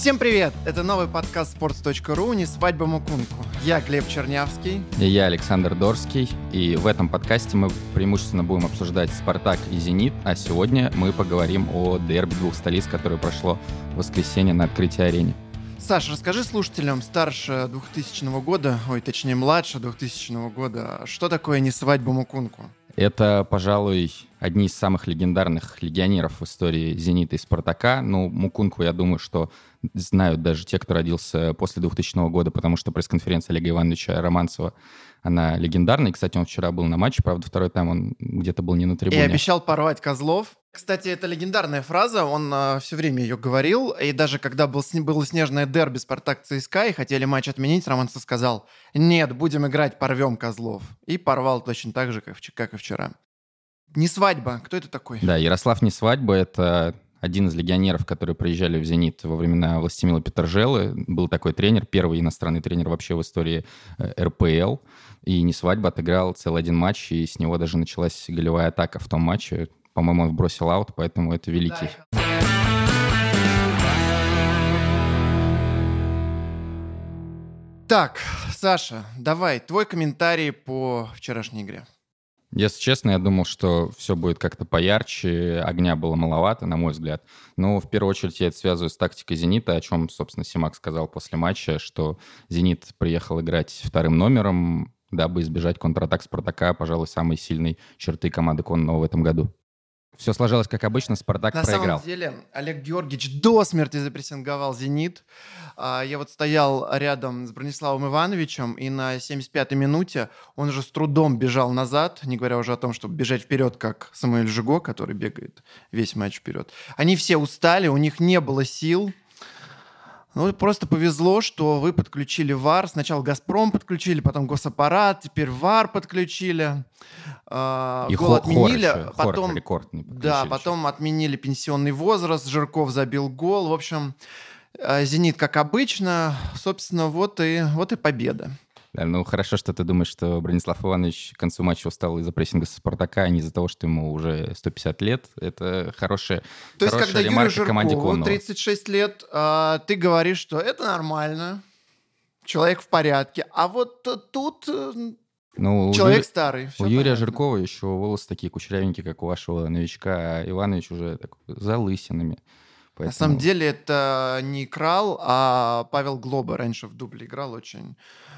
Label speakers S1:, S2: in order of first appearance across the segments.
S1: Всем привет! Это новый подкаст sports.ru «Не свадьба Мукунку». Я Глеб Чернявский.
S2: И я Александр Дорский. И в этом подкасте мы преимущественно будем обсуждать «Спартак» и «Зенит», а сегодня мы поговорим о дерби двух столиц, которое прошло в воскресенье на открытии арене.
S1: Саш, расскажи слушателям старше 2000 года, ой, точнее, младше 2000 года, что такое «Не свадьба Мукунку»?
S2: Это, пожалуй, одни из самых легендарных легионеров в истории «Зенита» и «Спартака». Ну, Мукунку, я думаю, что знают даже те, кто родился после 2000 года, потому что пресс-конференция Олега Ивановича Романцева, она легендарная. И, кстати, он вчера был на матче, правда, второй тайм он где-то был не на трибуне.
S1: И обещал порвать Козлов. Кстати, это легендарная фраза, он э, все время ее говорил, и даже когда был, было снежное дерби Спартак ЦСКА и хотели матч отменить, Романцев сказал, нет, будем играть, порвем Козлов. И порвал точно так же, как, как и вчера. Не свадьба, кто это такой?
S2: Да, Ярослав Не свадьба, это один из легионеров, которые приезжали в «Зенит» во времена Властимила Петержелы. Был такой тренер, первый иностранный тренер вообще в истории э, РПЛ. И не свадьба отыграл целый один матч, и с него даже началась голевая атака в том матче. По-моему, он бросил аут, поэтому это великий.
S1: Так, Саша, давай, твой комментарий по вчерашней игре.
S2: Если честно, я думал, что все будет как-то поярче, огня было маловато, на мой взгляд. Но в первую очередь я это связываю с тактикой «Зенита», о чем, собственно, Симак сказал после матча, что «Зенит» приехал играть вторым номером, дабы избежать контратак «Спартака», пожалуй, самой сильной черты команды Конного в этом году. Все сложилось как обычно, Спартак
S1: На
S2: проиграл.
S1: На самом деле Олег Георгиевич до смерти запрессинговал «Зенит». А, я вот стоял рядом с Брониславом Ивановичем, и на 75-й минуте он уже с трудом бежал назад, не говоря уже о том, чтобы бежать вперед, как Самуэль Жиго, который бегает весь матч вперед. Они все устали, у них не было сил. Ну, просто повезло, что вы подключили ВАР. Сначала «Газпром» подключили, потом госаппарат, теперь ВАР подключили.
S2: Э, И гол отменили. Хор
S1: потом,
S2: хор рекорд
S1: да, потом отменили пенсионный возраст. Жирков забил гол. В общем, э, «Зенит», как обычно. Собственно, вот и, вот и победа.
S2: Да, ну хорошо, что ты думаешь, что Бронислав Иванович к концу матча устал из-за прессинга Спартака, а не из-за того, что ему уже 150 лет. Это хорошая
S1: То есть, когда Юрию Жиркову 36 лет, а, ты говоришь, что это нормально, человек в порядке. А вот тут э, ну, Человек Юрия, старый.
S2: У Юрия понятно. Жиркова еще волосы такие кучерявенькие, как у вашего новичка, а Иванович уже так, залысинами.
S1: Поэтому... На самом деле это не Крал, а Павел Глоба раньше в дубле играл очень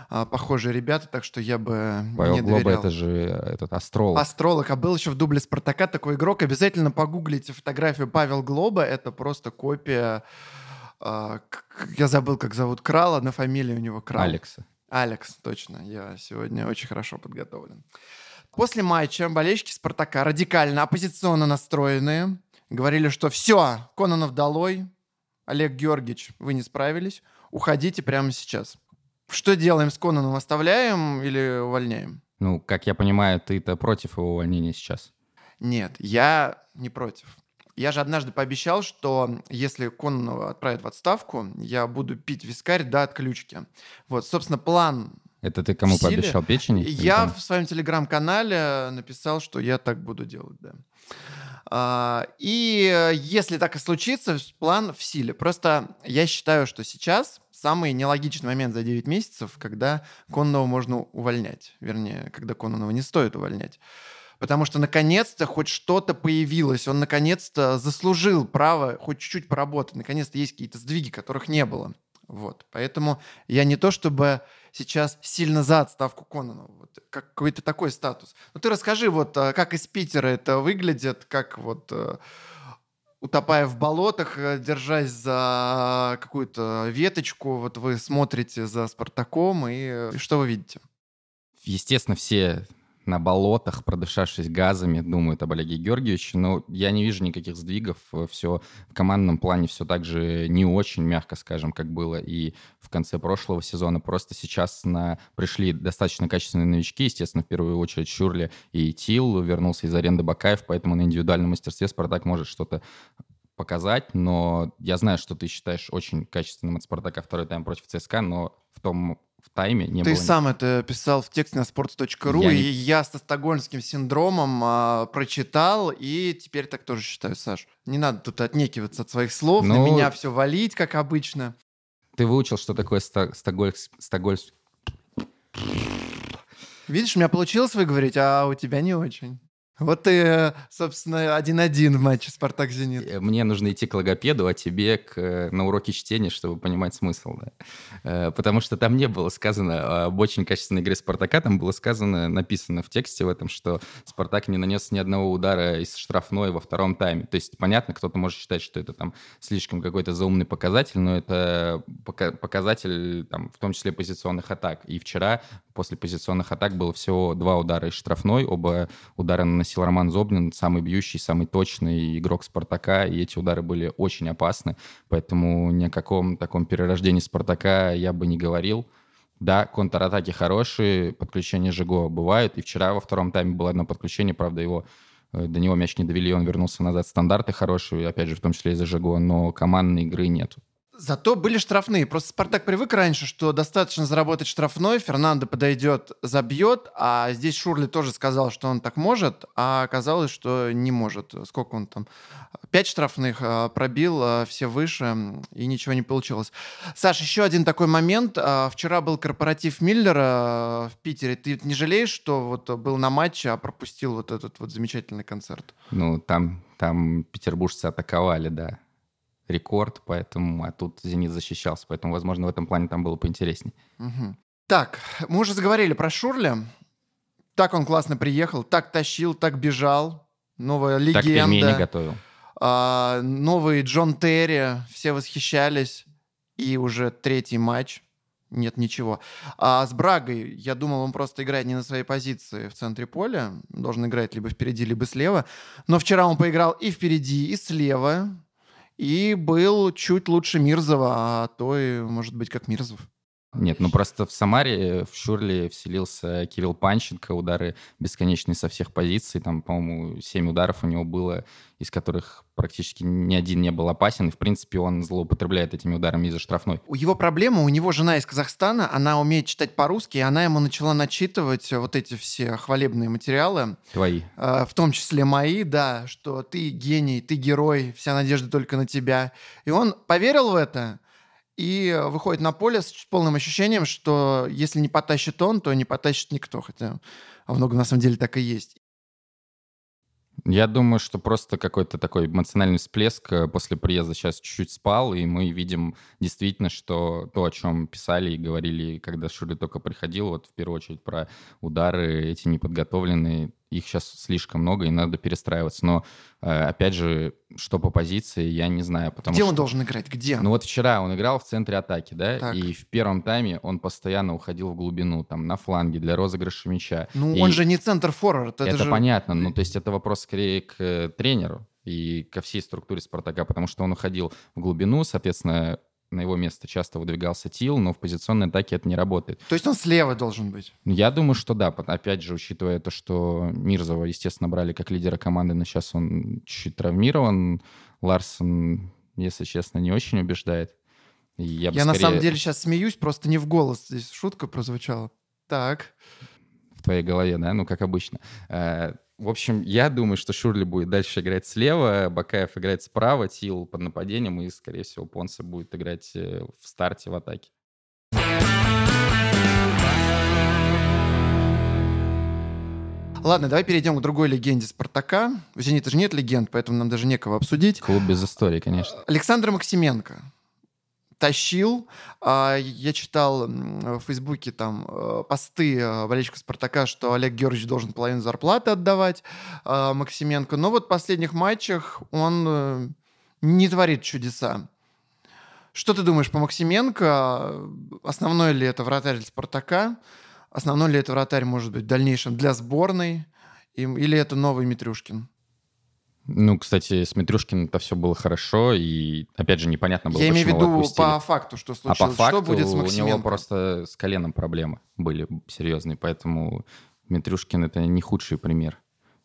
S1: а, похожие ребята, так что я бы
S2: Павел
S1: не
S2: Глоба это же этот астролог.
S1: Астролог, а был еще в дубле Спартака такой игрок. Обязательно погуглите фотографию Павел Глоба, это просто копия... А, я забыл, как зовут Крала, на фамилии у него Крал.
S2: Алекса.
S1: Алекс, точно. Я сегодня очень хорошо подготовлен. После матча болельщики «Спартака» радикально оппозиционно настроенные говорили, что все, Кононов долой, Олег Георгиевич, вы не справились, уходите прямо сейчас. Что делаем с Конаном? Оставляем или увольняем?
S2: Ну, как я понимаю, ты-то против его увольнения сейчас.
S1: Нет, я не против. Я же однажды пообещал, что если Кононова отправят в отставку, я буду пить вискарь до отключки. Вот, собственно, план
S2: это ты кому пообещал печени?
S1: Я в своем телеграм-канале написал, что я так буду делать, да. А, и если так и случится, план в силе. Просто я считаю, что сейчас самый нелогичный момент за 9 месяцев, когда Конного можно увольнять. Вернее, когда Кононова не стоит увольнять. Потому что наконец-то хоть что-то появилось, он наконец-то заслужил право хоть чуть-чуть поработать, наконец-то есть какие-то сдвиги, которых не было. Вот. Поэтому я не то чтобы сейчас сильно за отставку Кононова, вот, как какой-то такой статус. Но ты расскажи, вот а, как из Питера это выглядит, как вот э, утопая в болотах, э, держась за какую-то веточку, вот вы смотрите за Спартаком, и, и что вы видите?
S2: Естественно, все на болотах, продышавшись газами, думают об Олеге Георгиевиче, но я не вижу никаких сдвигов. Все в командном плане все так же не очень, мягко скажем, как было и в конце прошлого сезона. Просто сейчас на... пришли достаточно качественные новички, естественно, в первую очередь Шурли и Тил вернулся из аренды Бакаев, поэтому на индивидуальном мастерстве Спартак может что-то показать, но я знаю, что ты считаешь очень качественным от Спартака второй тайм против ЦСКА, но в том в тайме не
S1: Ты
S2: было.
S1: сам это писал в тексте на sports.ru,
S2: Я
S1: и
S2: не-
S1: я со стокгольмским синдромом а, прочитал, и теперь так тоже считаю, Саш. Не надо тут отнекиваться от своих слов, на
S2: Ну-
S1: меня все валить, как обычно.
S2: Ты выучил, что такое ста- стокгольс- стокгольс-
S1: Видишь, у меня получилось выговорить, а у тебя не очень. Вот ты, собственно, один-один в матче «Спартак-Зенит».
S2: Э, Мне нужно идти к логопеду, а тебе к, э, на уроки чтения, чтобы понимать смысл. Да? Э, Потому что там не было сказано об очень качественной игре Спартака, там было сказано, написано в тексте в этом, что Спартак не нанес ни одного удара из штрафной во втором тайме. То есть, понятно, кто-то может считать, что это там слишком какой-то заумный показатель, но это пока- показатель, там, в том числе позиционных атак. И вчера после позиционных атак было всего два удара из штрафной, оба удара наносил Роман Зобнин, самый бьющий, самый точный игрок Спартака, и эти удары были очень опасны, поэтому ни о каком таком перерождении Спартака я бы не говорил. Да, контратаки хорошие, подключения Жиго бывают, и вчера во втором тайме было одно подключение, правда, его э, до него мяч не довели, он вернулся назад. Стандарты хорошие, опять же, в том числе из-за Жиго, но командной игры нету.
S1: Зато были штрафные. Просто «Спартак» привык раньше, что достаточно заработать штрафной, Фернандо подойдет, забьет, а здесь Шурли тоже сказал, что он так может, а оказалось, что не может. Сколько он там? Пять штрафных а, пробил, а, все выше, и ничего не получилось. Саш, еще один такой момент. А, Вчера был корпоратив Миллера в Питере. Ты не жалеешь, что вот был на матче, а пропустил вот этот вот замечательный концерт?
S2: Ну, там, там петербуржцы атаковали, да. Рекорд, поэтому, а тут «Зенит» защищался, поэтому, возможно, в этом плане там было поинтереснее.
S1: Мгм. Так, мы уже заговорили про Шурля. Так он классно приехал, так тащил, так бежал. Новая
S2: Так пельмени
S1: легенда.
S2: готовил.
S1: А, новый Джон Терри. Все восхищались. И уже третий матч. Нет ничего. А с Брагой, я думал, он просто играет не на своей позиции в центре поля. Должен играть либо впереди, либо слева. Но вчера он поиграл и впереди, и слева. И был чуть лучше Мирзова, а то и, может быть, как Мирзов.
S2: Нет, ну просто в Самаре, в Шурле вселился Кирилл Панченко, удары бесконечные со всех позиций. Там, по-моему, семь ударов у него было, из которых практически ни один не был опасен. И, в принципе, он злоупотребляет этими ударами из-за штрафной.
S1: У его проблема, у него жена из Казахстана, она умеет читать по-русски, и она ему начала начитывать вот эти все хвалебные материалы,
S2: Твои.
S1: э, в том числе мои, да, что ты гений, ты герой, вся надежда только на тебя. И он поверил в это и выходит на поле с полным ощущением, что если не потащит он, то не потащит никто, хотя во многом на самом деле так и есть.
S2: Я думаю, что просто какой-то такой эмоциональный всплеск э, после приезда сейчас чуть-чуть спал, и мы видим действительно, что то, о чем писали и говорили, когда Шули только приходил, вот в первую очередь про удары эти неподготовленные, их сейчас слишком много, и надо перестраиваться. Но, э, опять же, что по позиции, я не знаю, потому
S1: Где
S2: что...
S1: он должен играть? Где?
S2: Ну вот вчера он играл в центре атаки, да,
S1: Так.
S2: и в первом тайме он постоянно уходил в глубину, там, на фланге для розыгрыша мяча.
S1: ну,
S2: И-
S1: он же не центр-форвард. Это,
S2: это
S1: же...
S2: понятно, ну то есть это вопрос скорее к э, тренеру и ко всей структуре Спартака, потому что он уходил в глубину, соответственно, на его место часто выдвигался Тил, но в позиционной атаке это не работает.
S1: То есть он слева должен быть.
S2: Ну, Я думаю, что да, опять же, учитывая то, что Мирзова, естественно, брали как лидера команды, но сейчас он чуть травмирован, Ларсон, если честно, не очень убеждает. Я, бы
S1: Я на
S2: скорее
S1: самом деле сейчас смеюсь, просто не в голос. Здесь шутка прозвучала. Так.
S2: в твоей голове, да, ну, как обычно. В общем, я думаю, что Шурли будет дальше играть слева, Бакаев играет справа, Тил под нападением, и, скорее всего, Понса будет играть э, в старте, в атаке.
S1: Ладно, давай перейдем к другой легенде Спартака. У «Зенита» же нет легенд, поэтому нам даже некого обсудить.
S2: Клуб без истории, конечно.
S1: Александр Максименко тащил. А, Я читал в Фейсбуке там э, посты э, болельщиков Спартака, что Олег Георгиевич должен половину зарплаты отдавать а, Максименко. Но вот в последних матчах он э, не творит чудеса. Что ты думаешь по Максименко? Основной ли это вратарь для Спартака? Основной ли это вратарь, может быть, в дальнейшем для сборной? Или это новый Митрюшкин?
S2: Ну, кстати, с Митрюшкиным это все было хорошо, и, опять же, непонятно было,
S1: Я имею в виду по факту, что
S2: А
S1: случилось.
S2: по факту
S1: что будет с
S2: у него просто с коленом проблемы были серьезные, поэтому Митрюшкин это не худший пример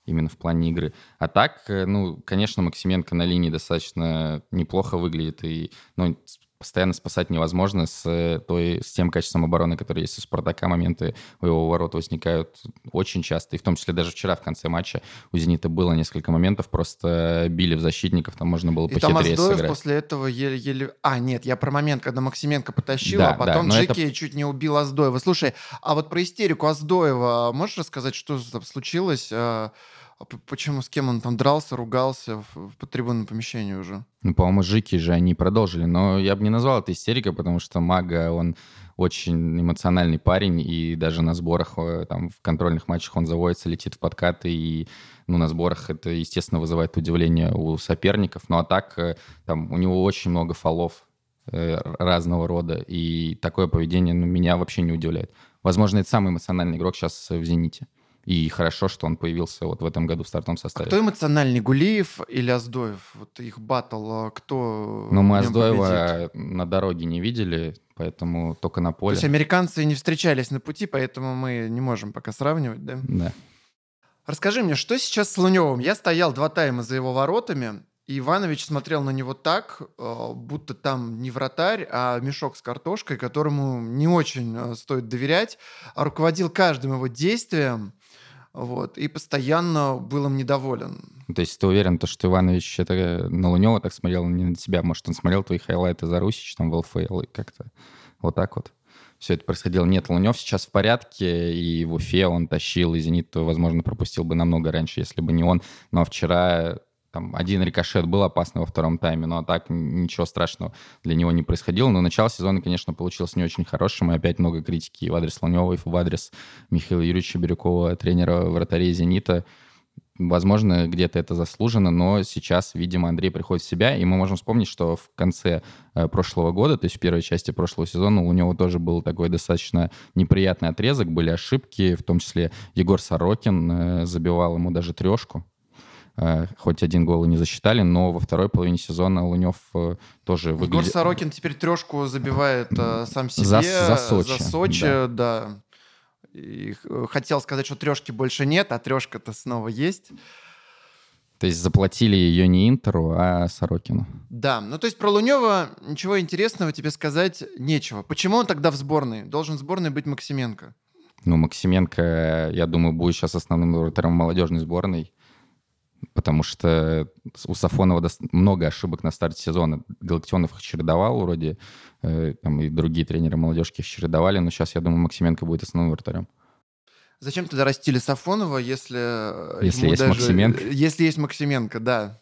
S2: именно в плане игры. А так, э, ну, конечно, Максименко на линии достаточно неплохо выглядит, и, ну, постоянно спасать невозможно с, э, той, с тем качеством обороны, который есть у «Спартака». Моменты у его ворот возникают очень часто, и в том числе даже вчера в конце матча у «Зенита» было несколько моментов, просто били в защитников, там можно было
S1: и
S2: похитрее
S1: там
S2: сыграть.
S1: после этого еле-еле... А, нет, я про момент, когда Максименко потащил, да, а потом да, Джеки это... чуть не убил Аздоева. Слушай, а вот про истерику Аздоева можешь рассказать, что там случилось? А, почему, с кем он там дрался, ругался в, в помещении уже?
S2: Ну, по-моему, Жики же они продолжили. Но я бы не назвал это истерикой, потому что Мага, он очень эмоциональный парень, и даже на сборах, э, там, в контрольных матчах он заводится, летит в подкаты, и ну, на сборах это, естественно, вызывает удивление у соперников. Ну, а так, э, там, у него очень много фолов э, разного рода, и такое поведение ну, меня вообще не удивляет. Возможно, это самый эмоциональный игрок сейчас в «Зените». И хорошо, что он появился вот в этом году в стартовом составе.
S1: Кто эмоциональный, Гулиев или Аздоев? Вот их батл, а кто
S2: Ну, мы Аздоева победит? на дороге не видели, поэтому только на поле.
S1: То есть американцы не встречались на пути, поэтому мы не можем пока сравнивать, да?
S2: Да.
S1: Расскажи мне, что сейчас с Луневым? Я стоял два тайма за его воротами, и Иванович смотрел на него так, э, будто там не вратарь, а мешок с картошкой, которому не очень э, стоит доверять, а руководил каждым его действием вот, и постоянно был им недоволен.
S2: То есть ты уверен, то, что Иванович это на Лунева так смотрел, не на тебя? Может, он смотрел твои хайлайты за Русич, там, в ЛФЛ, и как-то вот так вот? Все это происходило. Нет, Лунев сейчас в порядке, и в Уфе он тащил, и «Зенит», возможно, пропустил бы намного раньше, если бы не он. Но вчера там один рикошет был опасный во втором тайме, но так ничего страшного для него не происходило. Но начало сезона, конечно, получилось не очень хорошим, и опять много критики в адрес Лунева, и в адрес Михаила Юрьевича Бирюкова, тренера вратарей «Зенита». Возможно, где-то это заслужено, но сейчас, видимо, Андрей приходит в себя, и мы можем вспомнить, что в конце э, прошлого года, то есть в первой части прошлого сезона, у него тоже был такой достаточно неприятный отрезок, были ошибки, в том числе Егор Сорокин э, забивал ему даже трешку, хоть один гол и не засчитали, но во второй половине сезона Лунев э, тоже выглядит...
S1: Егор Сорокин теперь трешку забивает э, сам себе. За, за Сочи. За Сочи, да. да. И хотел сказать, что трешки больше нет, а трешка-то снова есть.
S2: То есть заплатили ее не Интеру, а Сорокину.
S1: Да, ну то есть про Лунева ничего интересного тебе сказать нечего. Почему он тогда в сборной? Должен в сборной быть Максименко.
S2: Ну, Максименко, я думаю, будет сейчас основным вратарем молодежной сборной потому что у Сафонова много ошибок на старте сезона. Галактионов их чередовал вроде, э, там и другие тренеры молодежки их чередовали, но сейчас, я думаю, Максименко будет основным вратарем.
S1: Зачем тогда растили Сафонова, если...
S2: Э, если есть даже... Максименко?
S1: Если есть Максименко, да.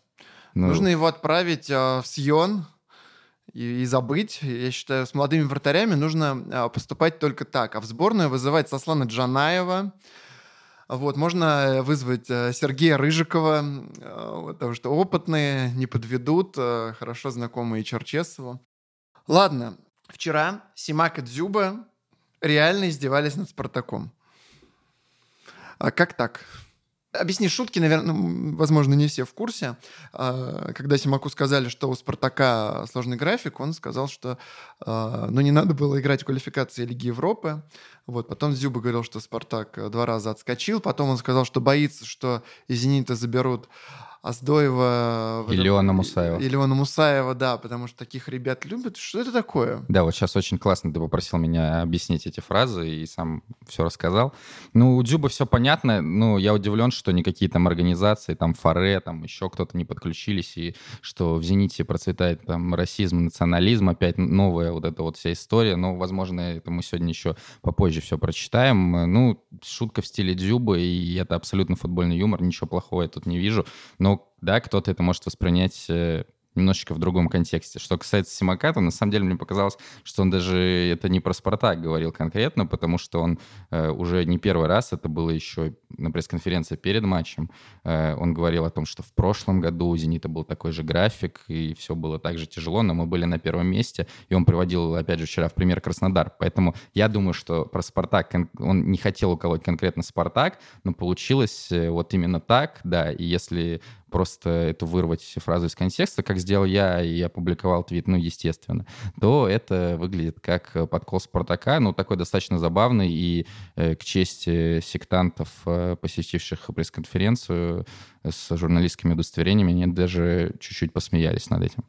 S1: Ну... Нужно его отправить э, в Сион и, и забыть. Я считаю, с молодыми вратарями нужно э, поступать только так. А в сборную вызывать Сослана Джанаева, вот, можно э, вызвать э, Сергея Рыжикова, э, потому что опытные, не подведут, хорошо знакомые Черчесову. Ладно, вчера Симак и Дзюба реально издевались над Спартаком. А как так? Объясни шутки, наверное, ну, возможно, не все в курсе. А, когда Симаку сказали, что у «Спартака» сложный график, он сказал, что а, ну, не надо было играть в квалификации Лиги Европы. Вот. Потом Зюба говорил, что «Спартак» два раза отскочил. Потом он сказал, что боится, что из «Зенита» заберут Аздоева...
S2: И Леона Мусаева.
S1: И Леона Мусаева, да, потому что таких ребят любят. Что это такое?
S2: Да, вот сейчас очень классно ты попросил меня объяснить эти фразы и сам все рассказал. Ну, у Дзюба все понятно, ну, я удивлен, что никакие там организации, там Фаре, там еще кто-то не подключились, и что в «Зените» процветает там расизм, национализм, опять новая вот эта вот вся история, но, возможно, это мы сегодня еще попозже все прочитаем. Ну, шутка в стиле Дзюба, и это абсолютно футбольный юмор, ничего плохого я тут не вижу, но да, кто-то это может воспринять э, немножечко в другом контексте. Что касается Симаката, на самом деле мне показалось, что он даже это не про Спартак говорил конкретно, потому что он э, уже не первый раз, это было еще на пресс-конференции перед матчем, э, он говорил о том, что в прошлом году у «Зенита» был такой же график, и все было так же тяжело, но мы были на первом месте, и он приводил, опять же, вчера в пример Краснодар. Поэтому я думаю, что про «Спартак» он не хотел уколоть конкретно «Спартак», но получилось э, вот именно так, да, и если просто эту вырвать фразу из контекста, как сделал я и опубликовал твит, ну, естественно, то это выглядит как подкол Спартака, ну, такой достаточно забавный, и э, к чести сектантов, э, посетивших пресс-конференцию с журналистскими удостоверениями, они даже чуть-чуть посмеялись над этим.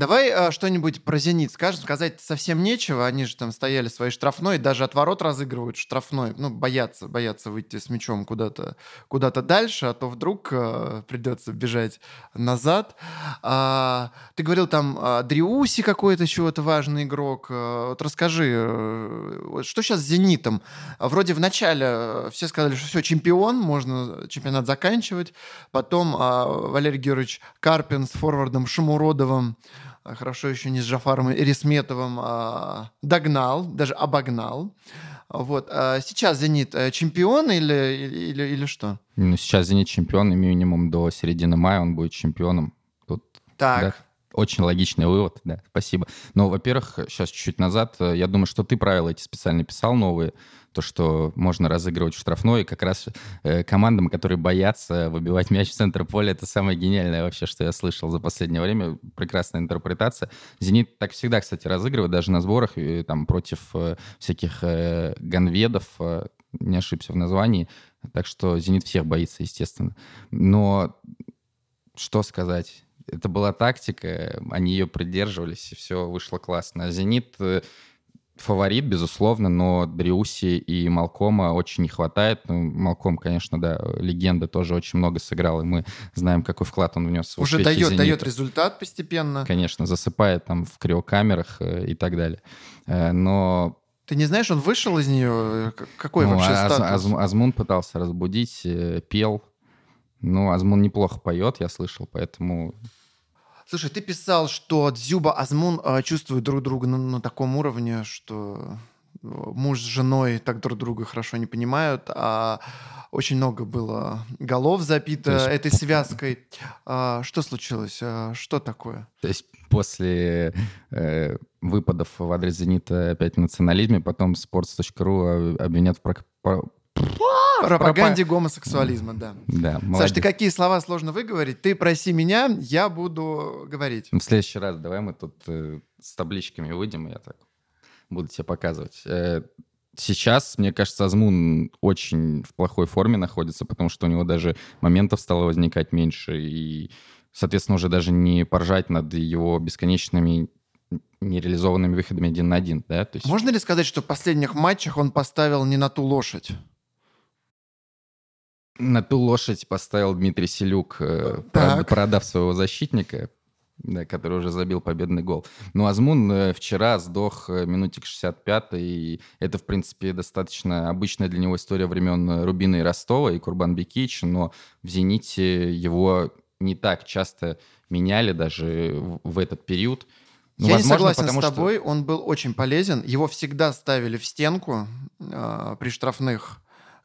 S1: Давай а, что-нибудь про «Зенит» скажем. Сказать совсем нечего. Они же там стояли своей штрафной, даже от ворот разыгрывают штрафной. Ну, боятся, боятся выйти с мячом куда-то куда дальше, а то вдруг а, придется бежать назад. А, ты говорил там а, Дриуси какой-то чего-то важный игрок. А, вот расскажи, а, что сейчас с «Зенитом»? Вроде в начале все сказали, что все, чемпион, можно чемпионат заканчивать. Потом а, Валерий Георгиевич Карпин с форвардом Шамуродовым а, хорошо еще не с Джафаром Эрисметовым, а, догнал, даже обогнал. Вот. А сейчас «Зенит» э, чемпион или, или, или что?
S2: Ну, сейчас «Зенит» чемпион, и минимум до середины мая он будет чемпионом. Тут,
S1: так. Да,
S2: очень логичный вывод, да, спасибо. Но, во-первых, сейчас чуть-чуть назад, э, я думаю, что ты правила эти специально писал новые, то, что можно разыгрывать штрафной, и как раз э, командам, которые боятся выбивать мяч в центр поля, это самое гениальное вообще, что я слышал за последнее время. Прекрасная интерпретация. «Зенит» так всегда, кстати, разыгрывает, даже на сборах, и, там, против э, всяких э, ганведов, э, не ошибся в названии, так что «Зенит» всех боится, естественно. Но что сказать? Это была тактика, они ее придерживались, и все вышло классно. «Зенит» э, фаворит, безусловно, но Дриуси и Малкома очень не хватает. Ну, Малком, конечно, да, легенда тоже очень много сыграл, и мы знаем, какой вклад он внес в
S1: Уже дает, дает результат постепенно.
S2: Конечно, засыпает там в криокамерах э, и так далее. Э, но
S1: ты не знаешь, он вышел из нее? Какой ну, вообще Аз, статус?
S2: Аз, Азмун пытался разбудить, э, пел. Ну, Азмун неплохо поет, я слышал, поэтому
S1: Слушай, ты писал, что Дзюба, Азмун э, чувствуют друг друга на, на таком уровне, что э, муж с женой так друг друга хорошо не понимают, а очень много было голов запито есть... этой связкой. А, что случилось? А, что такое?
S2: То есть после э, выпадов в адрес «Зенита» опять в национализме, потом sports.ru обвинят в
S1: Пропаганде гомосексуализма, да.
S2: Да,
S1: молодец. Саш, ты какие слова сложно выговорить? Ты проси меня, я буду говорить.
S2: В следующий раз давай мы тут э, с табличками выйдем, и я так буду тебе показывать. Э, сейчас, мне кажется, Азмун очень в плохой форме находится, потому что у него даже моментов стало возникать меньше, и, соответственно, уже даже не поржать над его бесконечными нереализованными выходами один на один, да?
S1: То есть... Можно ли сказать, что в последних матчах он поставил не на ту лошадь?
S2: На ту лошадь поставил Дмитрий Селюк, э, так. продав своего защитника, да, который уже забил победный гол. Ну, Азмун э, вчера сдох э, минутик 65 и это, в принципе, достаточно обычная для него история времен Рубина и Ростова и Курбан Бекич, но в «Зените» его не так часто меняли даже в этот период.
S1: Ну, Я возможно, не согласен с тобой, что... он был очень полезен. Его всегда ставили в стенку э, при штрафных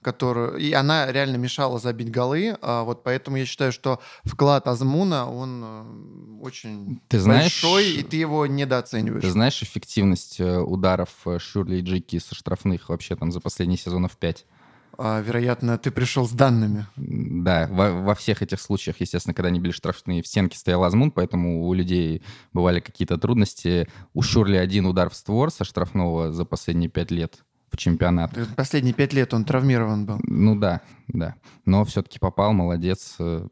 S1: которую... И она реально мешала забить голы. А вот поэтому я считаю, что вклад Азмуна, он э, очень ты знаешь, большой, и ты его недооцениваешь.
S2: Ты знаешь эффективность э, ударов э, Шурли и Джики со штрафных вообще там за последние сезонов пять?
S1: А, вероятно, ты пришел с данными.
S2: Да, во, во всех этих случаях, естественно, когда они были штрафные, в стенке стоял Азмун, поэтому у людей бывали какие-то трудности. У Шурли один удар в створ со штрафного за последние пять лет чемпионат.
S1: Последние пять лет он травмирован был.
S2: Ну да, да. Но все-таки попал, молодец, э,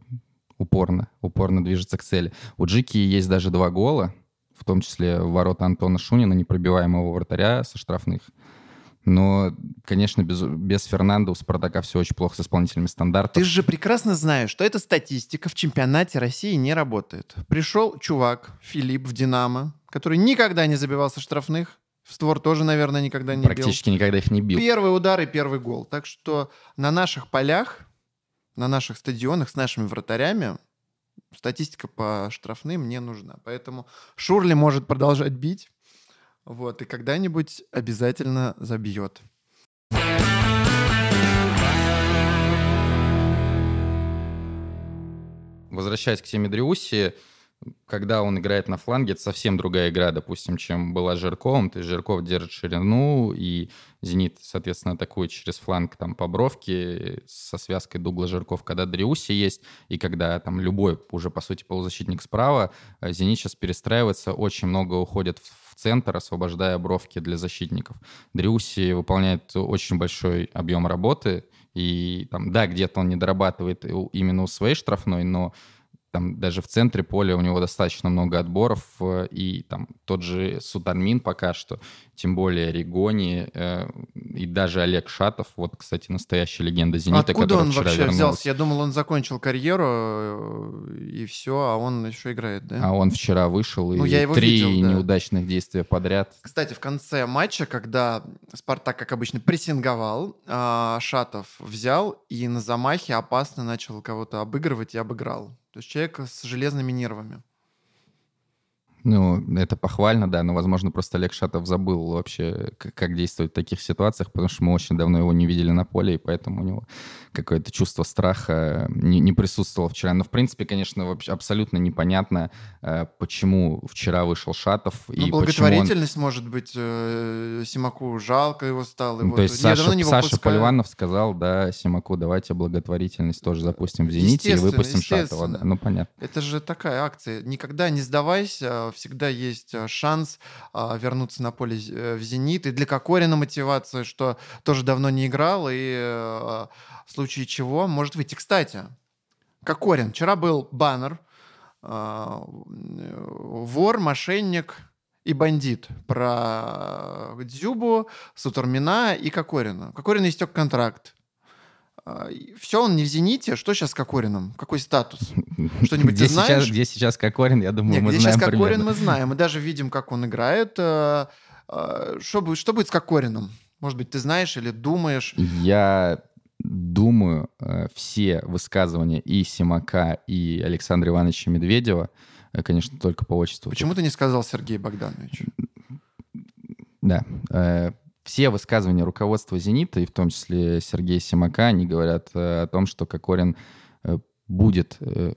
S2: упорно, упорно движется к цели. У Джики есть даже два гола, в том числе ворота Антона Шунина, непробиваемого вратаря со штрафных. Но, конечно, без, без Фернандо у Спартака все очень плохо с исполнительными стандартами.
S1: Ты же прекрасно знаешь, что эта статистика в чемпионате России не работает. Пришел чувак, Филипп в «Динамо», который никогда не забивался штрафных, в створ тоже, наверное, никогда не
S2: Практически
S1: бил.
S2: никогда их не бил.
S1: Первый удар и первый гол. Так что на наших полях, на наших стадионах с нашими вратарями статистика по штрафным не нужна. Поэтому Шурли может продолжать бить. Вот, и когда-нибудь обязательно забьет.
S2: Возвращаясь к теме Дриуси, когда он играет на фланге, это совсем другая игра, допустим, чем была Жирковым. То есть Жирков держит ширину, и «Зенит», соответственно, атакует через фланг там по бровке со связкой Дугла Жирков, когда Дриуси есть, и когда там любой уже, по сути, полузащитник справа, э, «Зенит» сейчас перестраивается, очень много уходит в центр, освобождая бровки для защитников. Дриуси выполняет очень большой объем работы, и там, да, где-то он не дорабатывает именно у своей штрафной, но там даже в центре поля у него достаточно много отборов, э, и там тот же Сутармин пока что, тем более Ригони э, и даже Олег Шатов, вот, кстати, настоящая легенда «Зенита»,
S1: Откуда он
S2: вчера
S1: вообще
S2: вернулся.
S1: взялся? Я думал, он закончил карьеру, э, и все, а он еще играет, да?
S2: А он вчера вышел,
S1: Ну,
S2: и
S1: я его
S2: три
S1: видел, да.
S2: неудачных действия подряд.
S1: Кстати, в конце матча, когда Спартак, как обычно, прессинговал, а, Шатов взял и на замахе опасно начал кого-то обыгрывать и обыграл. То есть человек с железными нервами.
S2: Ну, это похвально, да, но, возможно, просто Олег Шатов забыл вообще, как действовать в таких ситуациях, потому что мы очень давно его не видели на поле, и поэтому у него какое-то чувство страха не, не присутствовало вчера. Но, в принципе, конечно, вообще абсолютно непонятно, э, почему вчера вышел Шатов
S1: Ну,
S2: и почему он...
S1: благотворительность, может быть, э, Симаку жалко его стало.
S2: Ну, То есть
S1: я
S2: Саша,
S1: не
S2: Саша
S1: выпускаю.
S2: Поливанов сказал, да, Симаку, давайте благотворительность тоже запустим в «Зените» и выпустим Шатова. Да. Ну, понятно.
S1: Это же такая акция. Никогда не сдавайся, всегда есть э, шанс а, вернуться на поле э, в «Зенит». И для Кокорина мотивация, что тоже давно не играл, и э, в случае чего может выйти. Кстати, Кокорин. Вчера был баннер а, «Вор, мошенник и бандит» про Дзюбу, Сутурмина и Кокорина. У Кокорина истек контракт. Все, он не в «Зените». Что сейчас с Кокорином? Какой статус? Что-нибудь
S2: где
S1: ты знаешь?
S2: Сейчас, где сейчас Кокорин, я думаю,
S1: Нет,
S2: мы
S1: где
S2: знаем
S1: сейчас Кокорин,
S2: примерно.
S1: мы знаем. Мы даже видим, как он играет. Э, э, Что будет, что будет с Кокорином? Может быть, ты знаешь или думаешь?
S2: Я думаю, э, все высказывания и Симака, и Александра Ивановича Медведева, э, конечно, только по отчеству.
S1: Почему ты не сказал Сергей Богданович?
S2: Да. Все высказывания руководства «Зенита», и в том числе Сергея Симака, они говорят э, о том, что Кокорин э, будет э,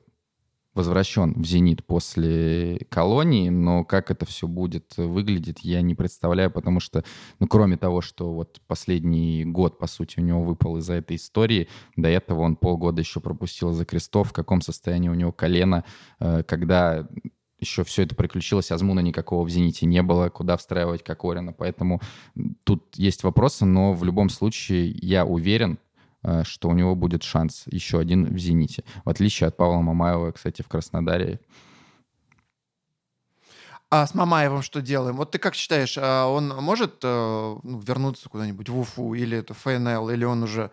S2: возвращен в «Зенит» после колонии, но как это все будет выглядеть, я не представляю, потому что, ну, кроме того, что вот последний год, по сути, у него выпал из-за этой истории, до этого он полгода еще пропустил за крестов, в каком состоянии у него колено, когда еще все это приключилось, Азмуна никакого в «Зените» не было, куда встраивать Кокорина, поэтому тут есть вопросы, но в любом случае я уверен, э, что у него будет шанс еще один в «Зените». В отличие от Павла Мамаева, кстати, в Краснодаре.
S1: А с Мамаевым что делаем? Вот ты как считаешь, а он может э, ну, вернуться куда-нибудь в Уфу или это ФНЛ, или он уже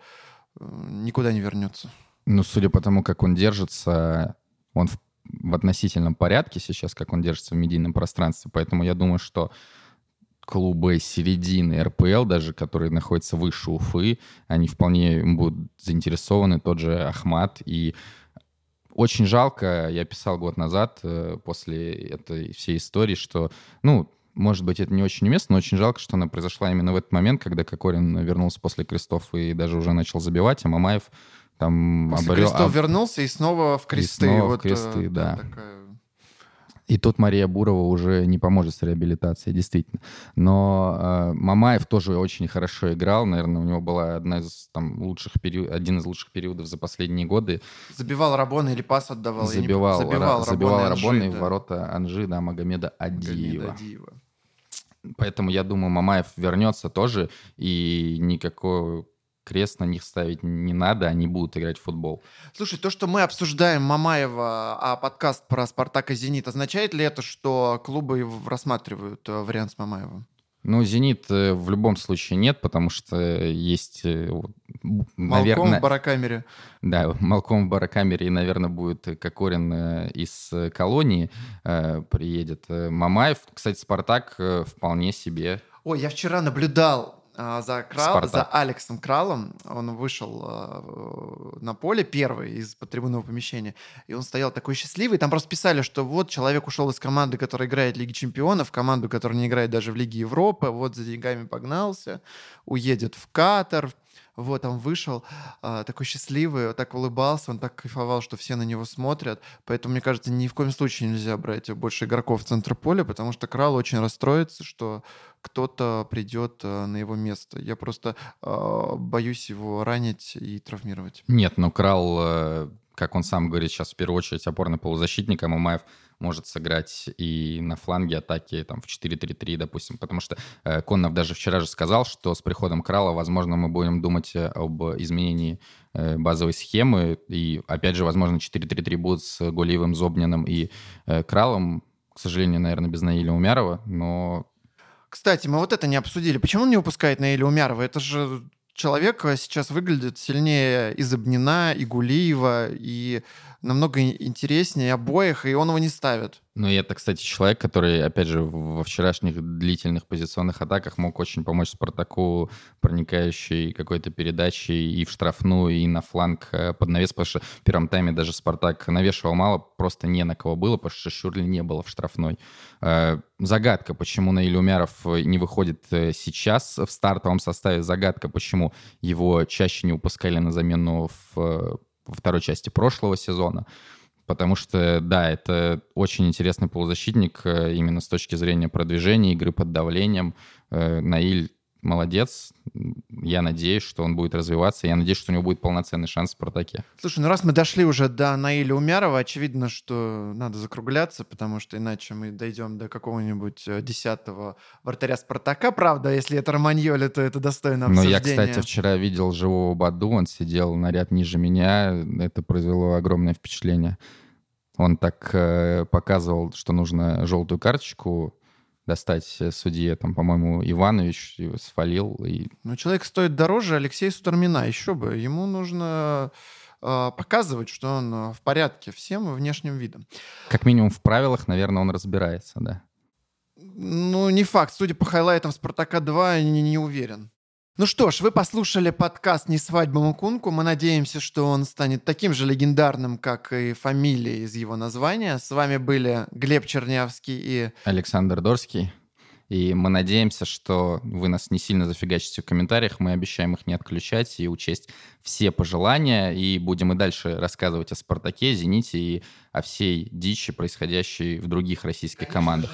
S1: э, никуда не вернется?
S2: Ну, судя по тому, как он держится, он в, в относительном порядке сейчас, как он держится в медийном пространстве. Поэтому я думаю, что клубы середины РПЛ, даже которые находятся выше Уфы, они вполне будут заинтересованы, тот же Ахмат. И очень жалко, я писал год назад э, после этой всей истории, что, ну, может быть, это не очень уместно, но очень жалко, что она произошла именно в этот момент, когда Кокорин вернулся после крестов и даже уже начал забивать, а Мамаев там
S1: После
S2: обрел...
S1: крестов вернулся и снова в кресты.
S2: снова в
S1: Вот, э,
S2: кресты, да.
S1: такая-
S2: И тут Мария Бурова уже не поможет с реабилитацией, действительно. Но э, Мамаев тоже очень хорошо играл. Наверное, у него была одна из там, лучших период, один из лучших периодов за последние годы.
S1: Забивал Рабона или пас отдавал? я не
S2: забивал
S1: помню.
S2: забивал,
S1: Рабона
S2: забивал
S1: и
S2: в ворота Анжи, да, Магомеда
S1: Магомеда
S2: Адиева.
S1: Адиева.
S2: Поэтому я думаю, Мамаев вернется тоже, и никакой крест на них ставить не надо, они будут играть в футбол.
S1: Слушай, то, что мы обсуждаем Мамаева, а подкаст про Спартак и Зенит, означает ли это, что клубы рассматривают э, вариант с Мамаевым?
S2: Ну, «Зенит» э, в любом случае нет, потому что есть, э,
S1: Малком
S2: наверное,
S1: в барокамере.
S2: Да, Малком в барокамере, и, наверное, будет Кокорин из колонии приедет. Мамаев, кстати, Спартак вполне себе.
S1: Ой, я вчера наблюдал за, Крал, за Алексом Кралом. Он вышел а, на поле первый из трибунного помещения. И он стоял такой счастливый. Там просто писали, что вот человек ушел из команды, которая играет в Лиге Чемпионов, в команду, которая не играет даже в Лиге Европы. Вот за деньгами погнался, уедет в Катар. Вот он вышел, а, такой счастливый, вот так улыбался, он так кайфовал, что все на него смотрят. Поэтому, мне кажется, ни в коем случае нельзя брать больше игроков в центр поля, потому что Крал очень расстроится, что кто-то придет э, на его место. Я просто э, боюсь его ранить и травмировать.
S2: Нет, но Крал э, как он сам говорит, сейчас в первую очередь опорный полузащитник, а Мамаев может сыграть и на фланге атаки там, в 4-3-3, допустим. Потому что э, Коннов даже вчера же сказал, что с приходом Крала, возможно, мы будем думать э, об изменении э, базовой схемы. И, опять же, возможно, 4-3-3 будут с Гулиевым, Зобниным и э, Кралом. К сожалению, наверное, без Наиля Умярова, но
S1: кстати, мы вот это не обсудили. Почему он не выпускает Наиля Умярова? Это же человек сейчас выглядит сильнее и Забнина, и Гулиева, и намного интереснее обоих, и он его не ставит.
S2: Ну, и это, кстати, человек, который, опять же, во вчерашних длительных позиционных атаках мог очень помочь Спартаку, проникающей какой-то передачей и в штрафную, и на фланг э, под навес, потому что в первом тайме даже Спартак навешивал мало, просто не на кого было, потому что Шурли не было в штрафной. Э, загадка, почему Наиль Умяров не выходит э, сейчас в стартовом составе, загадка, почему его чаще не упускали на замену в во второй части прошлого сезона. Потому что, да, это очень интересный полузащитник э, именно с точки зрения продвижения, игры под давлением. Э, Наиль молодец. Я надеюсь, что он будет развиваться. Я надеюсь, что у него будет полноценный шанс в «Спартаке».
S1: Слушай, ну раз мы дошли уже до Наиля Умярова, очевидно, что надо закругляться, потому что иначе мы дойдем до какого-нибудь э, десятого вратаря «Спартака». Правда, если это Романьоли, то это достойно обсуждения.
S2: Но я, кстати, вчера видел живого Баду, он сидел на ряд ниже меня. Это произвело огромное впечатление. Он так э, показывал, что нужно желтую карточку достать э, судье, там, по-моему, Иванович свалил. И...
S1: Ну, человек стоит дороже Алексея Судармина, еще бы. Ему нужно э, показывать, что он в порядке всем внешним видом.
S2: Как минимум в правилах, наверное, он разбирается, да.
S1: Ну, не факт. Судя по хайлайтам «Спартака-2», не, не уверен. Ну что ж, вы послушали подкаст «Не свадьба Мукунку». Мы надеемся, что он станет таким же легендарным, как и фамилия из его названия. С вами были Глеб Чернявский и...
S2: Александр Дорский. И мы надеемся, что вы нас не сильно зафигачите в комментариях. Мы обещаем их не отключать и учесть все пожелания. И будем и дальше рассказывать о «Спартаке», «Зените» и о всей дичи, происходящей в других российских командах.